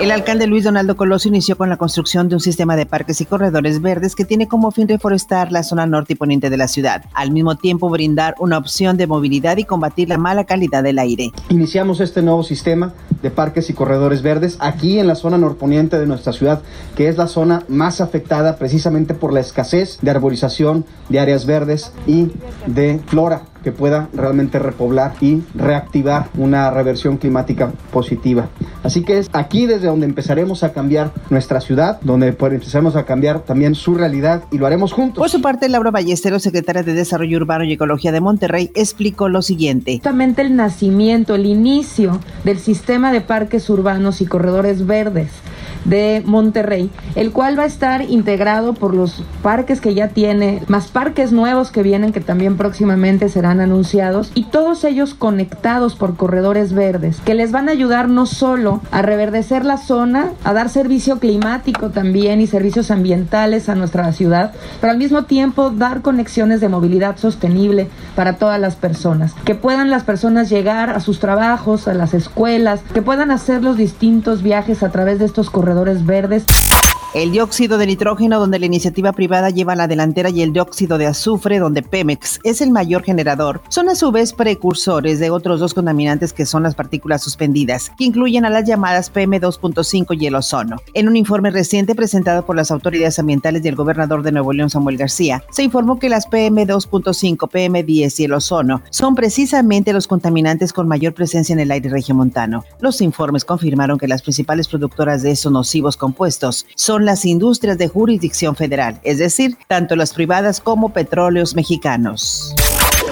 El alcalde Luis Donaldo Coloso inició con la construcción de un sistema de parques y corredores verdes que tiene como fin reforestar la zona norte y poniente de la ciudad, al mismo tiempo brindar una opción de movilidad y combatir la mala calidad del aire. Iniciamos este nuevo sistema de parques y corredores verdes aquí en la zona norponiente de nuestra ciudad, que es la zona más afectada precisamente por la escasez de arborización, de áreas verdes y de flora que pueda realmente repoblar y reactivar una reversión climática positiva. Así que es aquí desde donde empezaremos a cambiar nuestra ciudad, donde empezaremos a cambiar también su realidad y lo haremos juntos. Por su parte, Laura Ballesteros, secretaria de Desarrollo Urbano y Ecología de Monterrey, explicó lo siguiente. Justamente el nacimiento, el inicio del sistema de parques urbanos y corredores verdes de Monterrey, el cual va a estar integrado por los parques que ya tiene, más parques nuevos que vienen que también próximamente serán anunciados y todos ellos conectados por corredores verdes que les van a ayudar no solo a reverdecer la zona, a dar servicio climático también y servicios ambientales a nuestra ciudad, pero al mismo tiempo dar conexiones de movilidad sostenible para todas las personas, que puedan las personas llegar a sus trabajos, a las escuelas, que puedan hacer los distintos viajes a través de estos corredores verdes. El dióxido de nitrógeno, donde la iniciativa privada lleva la delantera, y el dióxido de azufre, donde Pemex es el mayor generador, son a su vez precursores de otros dos contaminantes que son las partículas suspendidas, que incluyen a las llamadas PM2.5 y el ozono. En un informe reciente presentado por las autoridades ambientales y el gobernador de Nuevo León, Samuel García, se informó que las PM2.5, PM10 y el ozono son precisamente los contaminantes con mayor presencia en el aire regiomontano. Los informes confirmaron que las principales productoras de esos nocivos compuestos son las industrias de jurisdicción federal, es decir, tanto las privadas como petróleos mexicanos.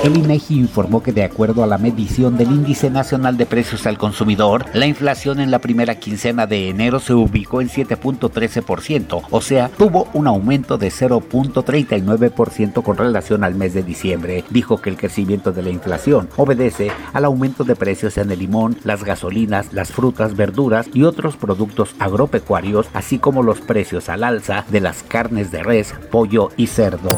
El INEGI informó que de acuerdo a la medición del Índice Nacional de Precios al Consumidor, la inflación en la primera quincena de enero se ubicó en 7.13%, o sea, tuvo un aumento de 0.39% con relación al mes de diciembre. Dijo que el crecimiento de la inflación obedece al aumento de precios en el limón, las gasolinas, las frutas, verduras y otros productos agropecuarios, así como los precios al alza de las carnes de res, pollo y cerdo.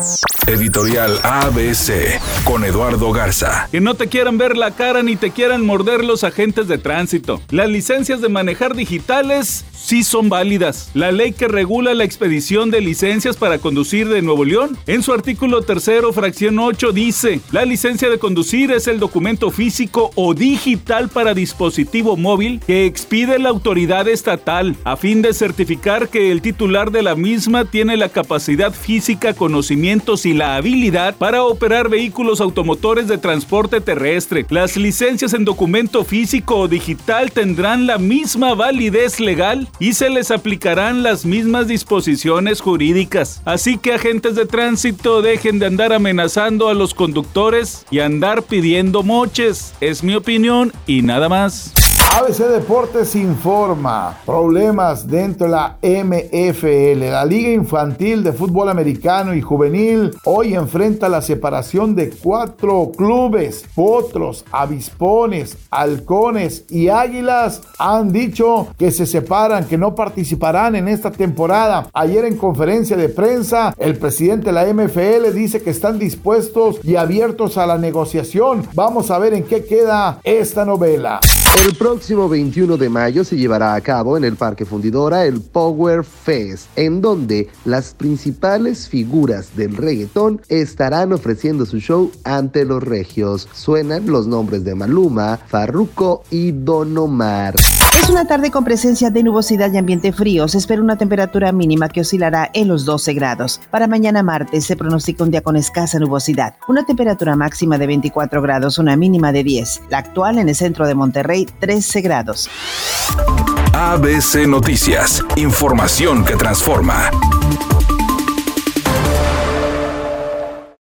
Editorial ABC con Eduardo Garza. Que no te quieran ver la cara ni te quieran morder los agentes de tránsito. Las licencias de manejar digitales sí son válidas. La ley que regula la expedición de licencias para conducir de Nuevo León, en su artículo tercero, fracción 8, dice, la licencia de conducir es el documento físico o digital para dispositivo móvil que expide la autoridad estatal a fin de certificar que el titular de la misma tiene la capacidad física, conocimientos y la habilidad para operar vehículos automotores de transporte terrestre. Las licencias en documento físico o digital tendrán la misma validez legal y se les aplicarán las mismas disposiciones jurídicas. Así que agentes de tránsito dejen de andar amenazando a los conductores y andar pidiendo moches. Es mi opinión y nada más. ABC Deportes informa problemas dentro de la MFL. La Liga Infantil de Fútbol Americano y Juvenil hoy enfrenta la separación de cuatro clubes. Potros, avispones, halcones y águilas han dicho que se separan, que no participarán en esta temporada. Ayer en conferencia de prensa, el presidente de la MFL dice que están dispuestos y abiertos a la negociación. Vamos a ver en qué queda esta novela. El próximo 21 de mayo se llevará a cabo en el Parque Fundidora el Power Fest, en donde las principales figuras del reggaetón estarán ofreciendo su show ante los regios. Suenan los nombres de Maluma, Farruko y Don Omar. Es una tarde con presencia de nubosidad y ambiente frío. Se espera una temperatura mínima que oscilará en los 12 grados. Para mañana martes se pronostica un día con escasa nubosidad. Una temperatura máxima de 24 grados, una mínima de 10. La actual en el centro de Monterrey, 13 grados. ABC Noticias. Información que transforma.